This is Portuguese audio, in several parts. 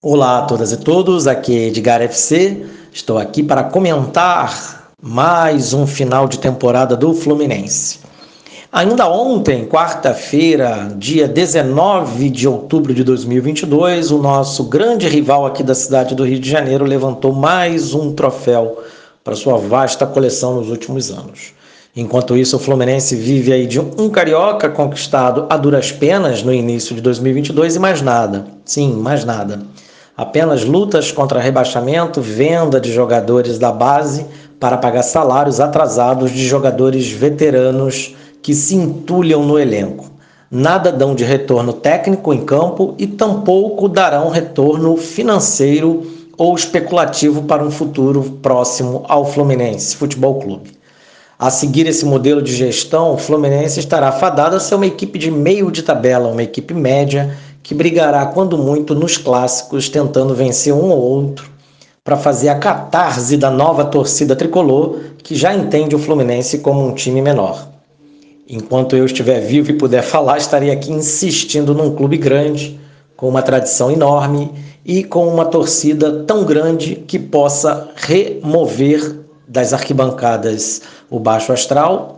Olá a todas e todos, aqui é Edgar FC. Estou aqui para comentar mais um final de temporada do Fluminense. Ainda ontem, quarta-feira, dia 19 de outubro de 2022, o nosso grande rival aqui da cidade do Rio de Janeiro levantou mais um troféu para sua vasta coleção nos últimos anos. Enquanto isso, o Fluminense vive aí de um carioca conquistado a duras penas no início de 2022 e mais nada. Sim, mais nada apenas lutas contra rebaixamento, venda de jogadores da base para pagar salários atrasados de jogadores veteranos que se entulham no elenco. Nada dão de retorno técnico em campo e tampouco darão retorno financeiro ou especulativo para um futuro próximo ao Fluminense Futebol Clube. A seguir esse modelo de gestão, o Fluminense estará fadado a ser uma equipe de meio de tabela, uma equipe média que brigará, quando muito, nos clássicos, tentando vencer um ou outro, para fazer a catarse da nova torcida tricolor, que já entende o Fluminense como um time menor. Enquanto eu estiver vivo e puder falar, estarei aqui insistindo num clube grande, com uma tradição enorme e com uma torcida tão grande que possa remover das arquibancadas o baixo astral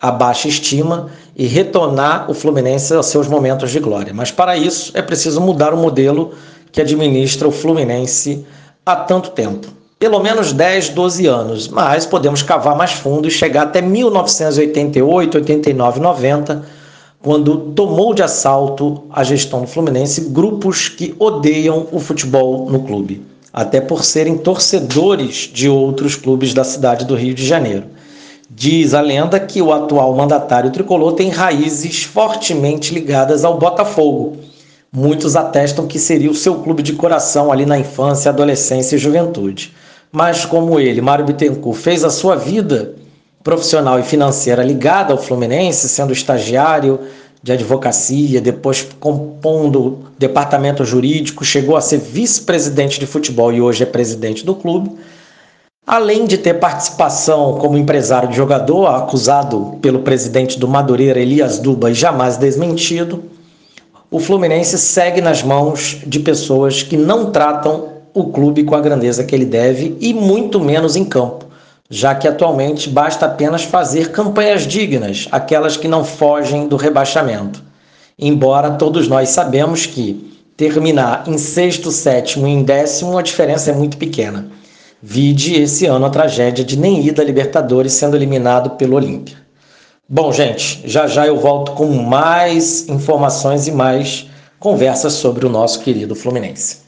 a baixa estima e retornar o Fluminense aos seus momentos de glória. Mas para isso é preciso mudar o modelo que administra o Fluminense há tanto tempo. Pelo menos 10, 12 anos, mas podemos cavar mais fundo e chegar até 1988, 89, 90, quando tomou de assalto a gestão do Fluminense grupos que odeiam o futebol no clube, até por serem torcedores de outros clubes da cidade do Rio de Janeiro. Diz a lenda que o atual mandatário tricolor tem raízes fortemente ligadas ao Botafogo. Muitos atestam que seria o seu clube de coração ali na infância, adolescência e juventude. Mas como ele, Mário Bittencourt, fez a sua vida profissional e financeira ligada ao Fluminense, sendo estagiário de advocacia, depois compondo departamento jurídico, chegou a ser vice-presidente de futebol e hoje é presidente do clube Além de ter participação como empresário de jogador, acusado pelo presidente do Madureira, Elias Duba, e jamais desmentido, o Fluminense segue nas mãos de pessoas que não tratam o clube com a grandeza que ele deve e muito menos em campo, já que atualmente basta apenas fazer campanhas dignas, aquelas que não fogem do rebaixamento. Embora todos nós sabemos que terminar em sexto, sétimo e em décimo a diferença é muito pequena. Vide esse ano a tragédia de nem ida Libertadores sendo eliminado pelo Olímpia. Bom, gente, já já eu volto com mais informações e mais conversas sobre o nosso querido Fluminense.